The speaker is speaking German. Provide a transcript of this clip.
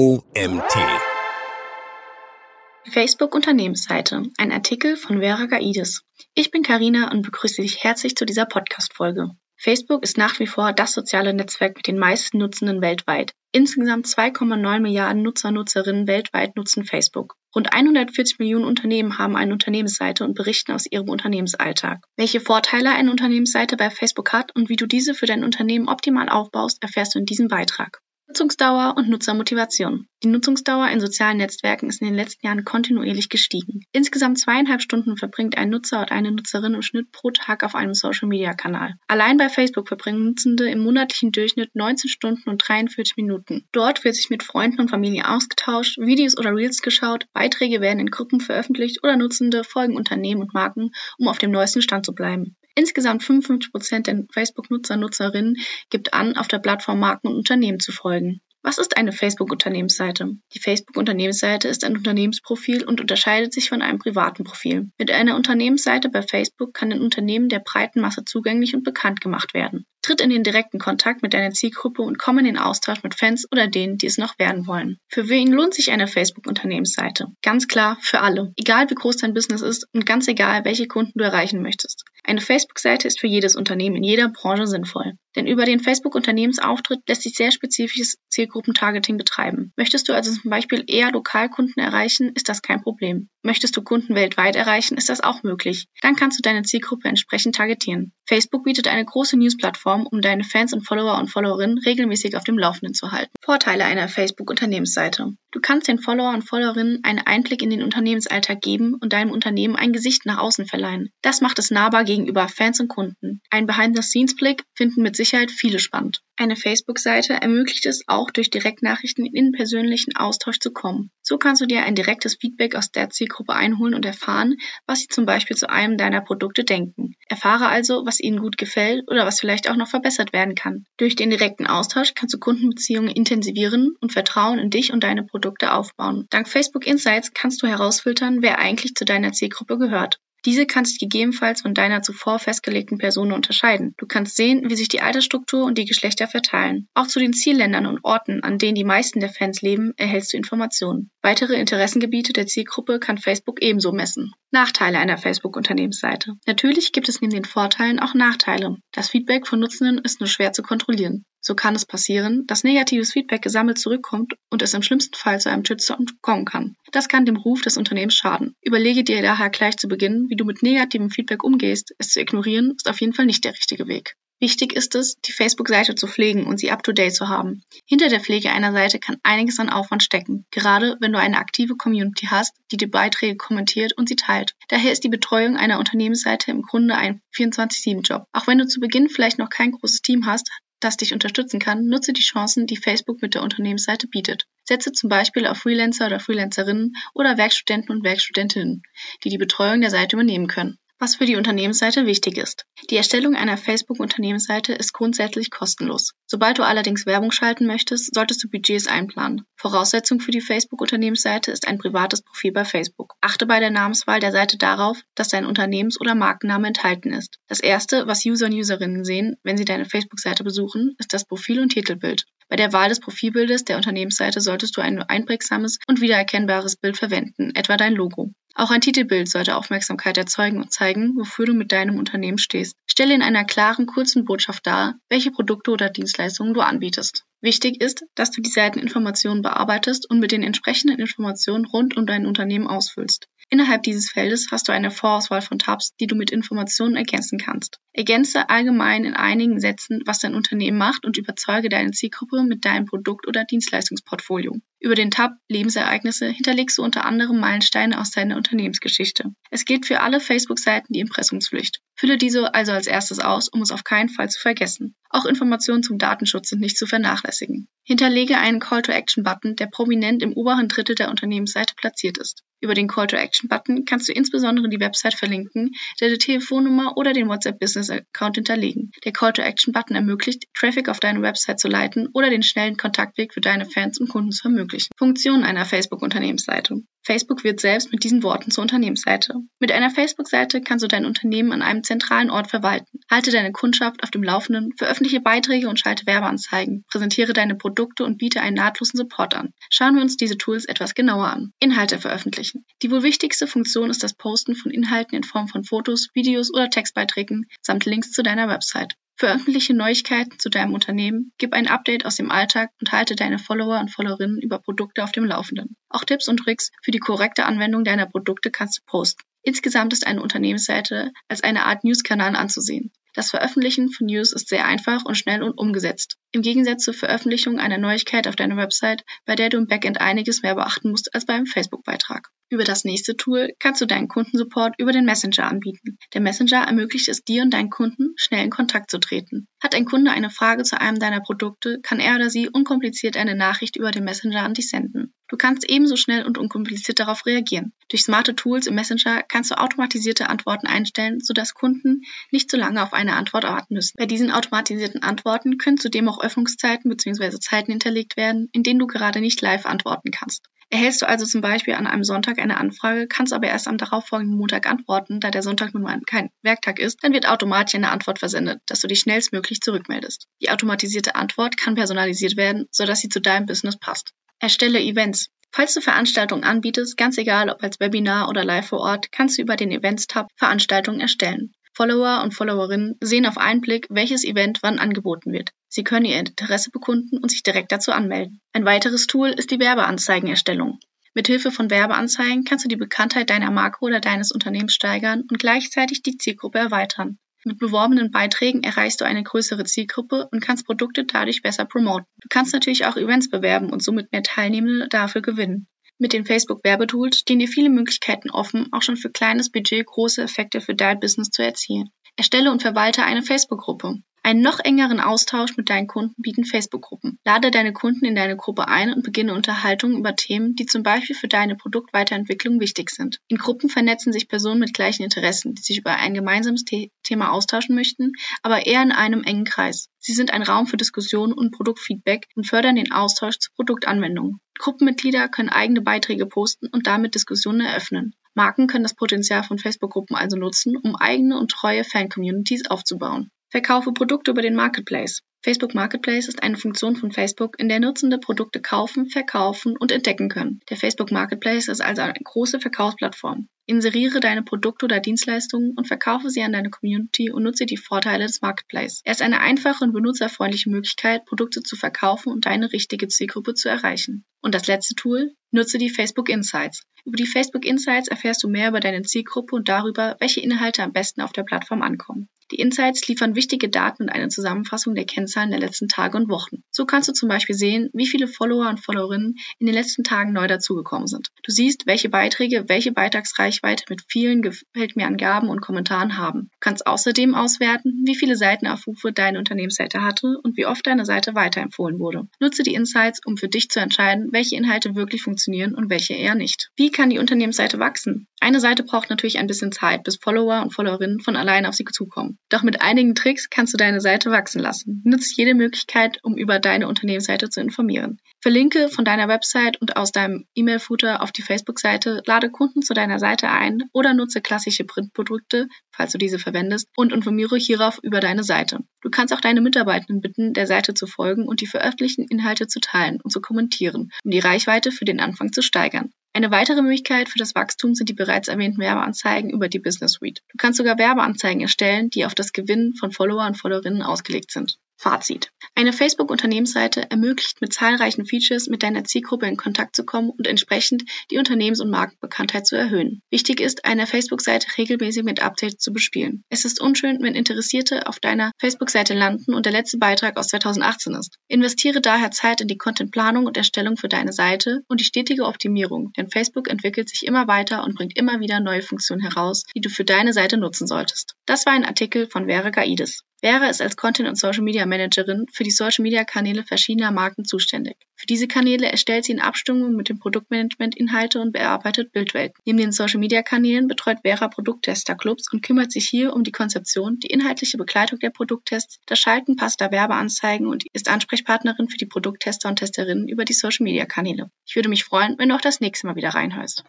OMT. Facebook Unternehmensseite. Ein Artikel von Vera Gaidis. Ich bin Karina und begrüße dich herzlich zu dieser Podcast-Folge. Facebook ist nach wie vor das soziale Netzwerk mit den meisten Nutzenden weltweit. Insgesamt 2,9 Milliarden Nutzer, Nutzerinnen weltweit nutzen Facebook. Rund 140 Millionen Unternehmen haben eine Unternehmensseite und berichten aus ihrem Unternehmensalltag. Welche Vorteile eine Unternehmensseite bei Facebook hat und wie du diese für dein Unternehmen optimal aufbaust, erfährst du in diesem Beitrag. Nutzungsdauer und Nutzermotivation. Die Nutzungsdauer in sozialen Netzwerken ist in den letzten Jahren kontinuierlich gestiegen. Insgesamt zweieinhalb Stunden verbringt ein Nutzer oder eine Nutzerin im Schnitt pro Tag auf einem Social-Media-Kanal. Allein bei Facebook verbringen Nutzende im monatlichen Durchschnitt 19 Stunden und 43 Minuten. Dort wird sich mit Freunden und Familie ausgetauscht, Videos oder Reels geschaut, Beiträge werden in Gruppen veröffentlicht oder Nutzende folgen Unternehmen und Marken, um auf dem neuesten Stand zu bleiben. Insgesamt 55 Prozent der Facebook-Nutzer, Nutzerinnen gibt an, auf der Plattform Marken und Unternehmen zu folgen. Was ist eine Facebook-Unternehmensseite? Die Facebook-Unternehmensseite ist ein Unternehmensprofil und unterscheidet sich von einem privaten Profil. Mit einer Unternehmensseite bei Facebook kann ein Unternehmen der breiten Masse zugänglich und bekannt gemacht werden. Tritt in den direkten Kontakt mit deiner Zielgruppe und komm in den Austausch mit Fans oder denen, die es noch werden wollen. Für wen lohnt sich eine Facebook-Unternehmensseite? Ganz klar, für alle. Egal wie groß dein Business ist und ganz egal, welche Kunden du erreichen möchtest. Eine Facebook-Seite ist für jedes Unternehmen in jeder Branche sinnvoll. Denn über den Facebook-Unternehmensauftritt lässt sich sehr spezifisches Zielgruppentargeting betreiben. Möchtest du also zum Beispiel eher Lokalkunden erreichen, ist das kein Problem. Möchtest du Kunden weltweit erreichen, ist das auch möglich. Dann kannst du deine Zielgruppe entsprechend targetieren. Facebook bietet eine große News-Plattform, um deine Fans und Follower und Followerinnen regelmäßig auf dem Laufenden zu halten. Vorteile einer Facebook-Unternehmensseite. Du kannst den Follower und Followerinnen einen Einblick in den Unternehmensalltag geben und deinem Unternehmen ein Gesicht nach außen verleihen. Das macht es nahbar gegenüber Fans und Kunden. Ein Behind-the-Scenes-Blick finden mit Sicherheit viele spannend. Eine Facebook-Seite ermöglicht es auch durch Direktnachrichten in den persönlichen Austausch zu kommen. So kannst du dir ein direktes Feedback aus der Zielgruppe einholen und erfahren, was sie zum Beispiel zu einem deiner Produkte denken. Erfahre also, was ihnen gut gefällt oder was vielleicht auch noch verbessert werden kann. Durch den direkten Austausch kannst du Kundenbeziehungen intensivieren und Vertrauen in dich und deine Produkte aufbauen. Dank Facebook Insights kannst du herausfiltern, wer eigentlich zu deiner Zielgruppe gehört. Diese kannst du gegebenenfalls von deiner zuvor festgelegten Person unterscheiden. Du kannst sehen, wie sich die Altersstruktur und die Geschlechter verteilen. Auch zu den Zielländern und Orten, an denen die meisten der Fans leben, erhältst du Informationen. Weitere Interessengebiete der Zielgruppe kann Facebook ebenso messen. Nachteile einer Facebook-Unternehmensseite. Natürlich gibt es neben den Vorteilen auch Nachteile. Das Feedback von Nutzenden ist nur schwer zu kontrollieren. So kann es passieren, dass negatives Feedback gesammelt zurückkommt und es im schlimmsten Fall zu einem Shitstorm kommen kann. Das kann dem Ruf des Unternehmens schaden. Überlege dir daher gleich zu Beginn, wie du mit negativem Feedback umgehst. Es zu ignorieren ist auf jeden Fall nicht der richtige Weg. Wichtig ist es, die Facebook-Seite zu pflegen und sie up-to-date zu haben. Hinter der Pflege einer Seite kann einiges an Aufwand stecken, gerade wenn du eine aktive Community hast, die die Beiträge kommentiert und sie teilt. Daher ist die Betreuung einer Unternehmensseite im Grunde ein 24-7-Job. Auch wenn du zu Beginn vielleicht noch kein großes Team hast, das dich unterstützen kann, nutze die Chancen, die Facebook mit der Unternehmensseite bietet. Setze zum Beispiel auf Freelancer oder Freelancerinnen oder Werkstudenten und Werkstudentinnen, die die Betreuung der Seite übernehmen können was für die Unternehmensseite wichtig ist. Die Erstellung einer Facebook-Unternehmensseite ist grundsätzlich kostenlos. Sobald du allerdings Werbung schalten möchtest, solltest du Budgets einplanen. Voraussetzung für die Facebook-Unternehmensseite ist ein privates Profil bei Facebook. Achte bei der Namenswahl der Seite darauf, dass dein Unternehmens- oder Markenname enthalten ist. Das erste, was User und Userinnen sehen, wenn sie deine Facebook-Seite besuchen, ist das Profil- und Titelbild. Bei der Wahl des Profilbildes der Unternehmensseite solltest du ein einprägsames und wiedererkennbares Bild verwenden, etwa dein Logo. Auch ein Titelbild sollte Aufmerksamkeit erzeugen und zeigen, wofür du mit deinem Unternehmen stehst. Stelle in einer klaren, kurzen Botschaft dar, welche Produkte oder Dienstleistungen du anbietest. Wichtig ist, dass du die Seiteninformationen bearbeitest und mit den entsprechenden Informationen rund um dein Unternehmen ausfüllst. Innerhalb dieses Feldes hast du eine Vorauswahl von Tabs, die du mit Informationen ergänzen kannst. Ergänze allgemein in einigen Sätzen, was dein Unternehmen macht und überzeuge deine Zielgruppe mit deinem Produkt- oder Dienstleistungsportfolio. Über den Tab Lebensereignisse hinterlegst du unter anderem Meilensteine aus deiner Unternehmensgeschichte. Es gilt für alle Facebook-Seiten die Impressumspflicht. Fülle diese also als erstes aus, um es auf keinen Fall zu vergessen. Auch Informationen zum Datenschutz sind nicht zu vernachlässigen. Hinterlege einen Call-to-Action-Button, der prominent im oberen Drittel der Unternehmensseite platziert ist. Über den Call-to-Action-Button kannst du insbesondere die Website verlinken, deine Telefonnummer oder den WhatsApp-Business-Account hinterlegen. Der Call-to-Action-Button ermöglicht, Traffic auf deine Website zu leiten oder den schnellen Kontaktweg für deine Fans und Kunden zu ermöglichen. Funktionen einer Facebook-Unternehmensseite. Facebook wird selbst mit diesen Worten zur Unternehmensseite. Mit einer Facebook-Seite kannst du dein Unternehmen an einem zentralen Ort verwalten. Halte deine Kundschaft auf dem Laufenden, veröffentliche Beiträge und schalte Werbeanzeigen, präsentiere deine Produkte und biete einen nahtlosen Support an. Schauen wir uns diese Tools etwas genauer an. Inhalte veröffentlichen. Die wohl wichtigste Funktion ist das Posten von Inhalten in Form von Fotos, Videos oder Textbeiträgen samt Links zu deiner Website. Veröffentliche Neuigkeiten zu deinem Unternehmen, gib ein Update aus dem Alltag und halte deine Follower und Followerinnen über Produkte auf dem Laufenden. Auch Tipps und Tricks für die korrekte Anwendung deiner Produkte kannst du posten. Insgesamt ist eine Unternehmensseite als eine Art News-Kanal anzusehen. Das Veröffentlichen von News ist sehr einfach und schnell und umgesetzt. Im Gegensatz zur Veröffentlichung einer Neuigkeit auf deiner Website, bei der du im Backend einiges mehr beachten musst als beim Facebook-Beitrag. Über das nächste Tool kannst du deinen Kundensupport über den Messenger anbieten. Der Messenger ermöglicht es dir und deinen Kunden, schnell in Kontakt zu treten. Hat ein Kunde eine Frage zu einem deiner Produkte, kann er oder sie unkompliziert eine Nachricht über den Messenger an dich senden. Du kannst ebenso schnell und unkompliziert darauf reagieren. Durch smarte Tools im Messenger kannst du automatisierte Antworten einstellen, sodass Kunden nicht zu lange auf eine Antwort warten müssen. Bei diesen automatisierten Antworten können zudem auch Öffnungszeiten bzw. Zeiten hinterlegt werden, in denen du gerade nicht live antworten kannst. Erhältst du also zum Beispiel an einem Sonntag eine Anfrage, kannst aber erst am darauffolgenden Montag antworten, da der Sonntag nun mal kein Werktag ist, dann wird automatisch eine Antwort versendet, dass du dich schnellstmöglich zurückmeldest. Die automatisierte Antwort kann personalisiert werden, sodass sie zu deinem Business passt. Erstelle Events. Falls du Veranstaltungen anbietest, ganz egal ob als Webinar oder live vor Ort, kannst du über den Events-Tab Veranstaltungen erstellen. Follower und Followerinnen sehen auf einen Blick, welches Event wann angeboten wird. Sie können ihr Interesse bekunden und sich direkt dazu anmelden. Ein weiteres Tool ist die Werbeanzeigenerstellung. Mithilfe von Werbeanzeigen kannst du die Bekanntheit deiner Marke oder deines Unternehmens steigern und gleichzeitig die Zielgruppe erweitern. Mit beworbenen Beiträgen erreichst du eine größere Zielgruppe und kannst Produkte dadurch besser promoten. Du kannst natürlich auch Events bewerben und somit mehr Teilnehmende dafür gewinnen. Mit den Facebook-Werbetools stehen dir viele Möglichkeiten offen, auch schon für kleines Budget große Effekte für dein Business zu erzielen. Erstelle und verwalte eine Facebook-Gruppe. Einen noch engeren Austausch mit deinen Kunden bieten Facebook-Gruppen. Lade deine Kunden in deine Gruppe ein und beginne Unterhaltungen über Themen, die zum Beispiel für deine Produktweiterentwicklung wichtig sind. In Gruppen vernetzen sich Personen mit gleichen Interessen, die sich über ein gemeinsames The Thema austauschen möchten, aber eher in einem engen Kreis. Sie sind ein Raum für Diskussionen und Produktfeedback und fördern den Austausch zu Produktanwendungen. Gruppenmitglieder können eigene Beiträge posten und damit Diskussionen eröffnen. Marken können das Potenzial von Facebook-Gruppen also nutzen, um eigene und treue Fan-Communities aufzubauen. Verkaufe Produkte über den Marketplace. Facebook Marketplace ist eine Funktion von Facebook, in der Nutzende Produkte kaufen, verkaufen und entdecken können. Der Facebook Marketplace ist also eine große Verkaufsplattform. Inseriere deine Produkte oder Dienstleistungen und verkaufe sie an deine Community und nutze die Vorteile des Marketplace. Er ist eine einfache und benutzerfreundliche Möglichkeit, Produkte zu verkaufen und deine richtige Zielgruppe zu erreichen. Und das letzte Tool, nutze die Facebook Insights. Über die Facebook Insights erfährst du mehr über deine Zielgruppe und darüber, welche Inhalte am besten auf der Plattform ankommen. Die Insights liefern wichtige Daten und eine Zusammenfassung der Kennzahlen der letzten Tage und Wochen. So kannst du zum Beispiel sehen, wie viele Follower und Followerinnen in den letzten Tagen neu dazugekommen sind. Du siehst, welche Beiträge welche Beitragsreichweite mit vielen Gefällt mir Angaben und Kommentaren haben. Du kannst außerdem auswerten, wie viele Seitenaufrufe deine Unternehmensseite hatte und wie oft deine Seite weiterempfohlen wurde. Nutze die Insights, um für dich zu entscheiden, welche Inhalte wirklich funktionieren und welche eher nicht. Wie kann die Unternehmensseite wachsen? Eine Seite braucht natürlich ein bisschen Zeit, bis Follower und Followerinnen von allein auf sie zukommen. Doch mit einigen Tricks kannst du deine Seite wachsen lassen. Nutze jede Möglichkeit, um über deine Unternehmensseite zu informieren. Verlinke von deiner Website und aus deinem E-Mail-Footer auf die Facebook-Seite, lade Kunden zu deiner Seite ein oder nutze klassische Printprodukte, falls du diese verwendest, und informiere hierauf über deine Seite. Du kannst auch deine Mitarbeitenden bitten, der Seite zu folgen und die veröffentlichten Inhalte zu teilen und zu kommentieren, um die Reichweite für den Anfang zu steigern. Eine weitere Möglichkeit für das Wachstum sind die bereits erwähnten Werbeanzeigen über die Business Suite. Du kannst sogar Werbeanzeigen erstellen, die auf das Gewinnen von Follower und Followerinnen ausgelegt sind. Fazit. Eine Facebook-Unternehmensseite ermöglicht mit zahlreichen Features mit deiner Zielgruppe in Kontakt zu kommen und entsprechend die Unternehmens- und Markenbekanntheit zu erhöhen. Wichtig ist, eine Facebook-Seite regelmäßig mit Updates zu bespielen. Es ist unschön, wenn Interessierte auf deiner Facebook-Seite landen und der letzte Beitrag aus 2018 ist. Investiere daher Zeit in die Contentplanung und Erstellung für deine Seite und die stetige Optimierung, denn Facebook entwickelt sich immer weiter und bringt immer wieder neue Funktionen heraus, die du für deine Seite nutzen solltest. Das war ein Artikel von Vera Gaides. Vera ist als Content- und Social-Media-Managerin für die Social-Media-Kanäle verschiedener Marken zuständig. Für diese Kanäle erstellt sie in Abstimmung mit dem Produktmanagement Inhalte und bearbeitet Bildwelten. Neben den Social-Media-Kanälen betreut Vera Produkttester-Clubs und kümmert sich hier um die Konzeption, die inhaltliche Begleitung der Produkttests, das Schalten passender Werbeanzeigen und ist Ansprechpartnerin für die Produkttester und Testerinnen über die Social-Media-Kanäle. Ich würde mich freuen, wenn du auch das nächste Mal wieder reinhörst.